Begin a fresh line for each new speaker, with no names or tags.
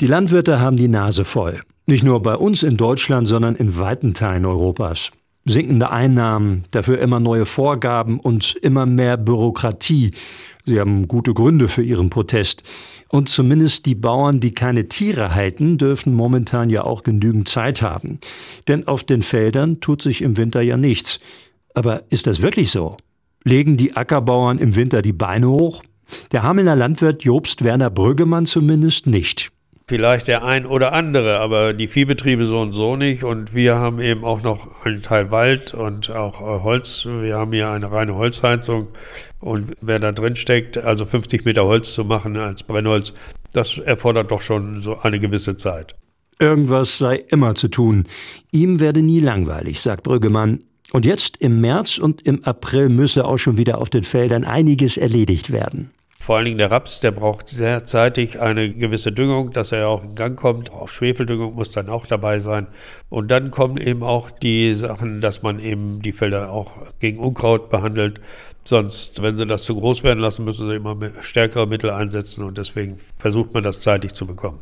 Die Landwirte haben die Nase voll. Nicht nur bei uns in Deutschland, sondern in weiten Teilen Europas. Sinkende Einnahmen, dafür immer neue Vorgaben und immer mehr Bürokratie. Sie haben gute Gründe für ihren Protest. Und zumindest die Bauern, die keine Tiere halten, dürfen momentan ja auch genügend Zeit haben. Denn auf den Feldern tut sich im Winter ja nichts. Aber ist das wirklich so? Legen die Ackerbauern im Winter die Beine hoch? Der Hamelner Landwirt Jobst Werner Brüggemann zumindest nicht.
Vielleicht der ein oder andere, aber die Viehbetriebe so und so nicht. Und wir haben eben auch noch einen Teil Wald und auch äh, Holz. Wir haben hier eine reine Holzheizung. Und wer da drin steckt, also 50 Meter Holz zu machen als Brennholz, das erfordert doch schon so eine gewisse Zeit.
Irgendwas sei immer zu tun. Ihm werde nie langweilig, sagt Brüggemann. Und jetzt im März und im April müsse auch schon wieder auf den Feldern einiges erledigt werden.
Vor allen Dingen der Raps, der braucht sehr zeitig eine gewisse Düngung, dass er auch in Gang kommt. Auch Schwefeldüngung muss dann auch dabei sein. Und dann kommen eben auch die Sachen, dass man eben die Felder auch gegen Unkraut behandelt. Sonst, wenn sie das zu groß werden lassen, müssen sie immer stärkere Mittel einsetzen und deswegen versucht man das zeitig zu bekommen.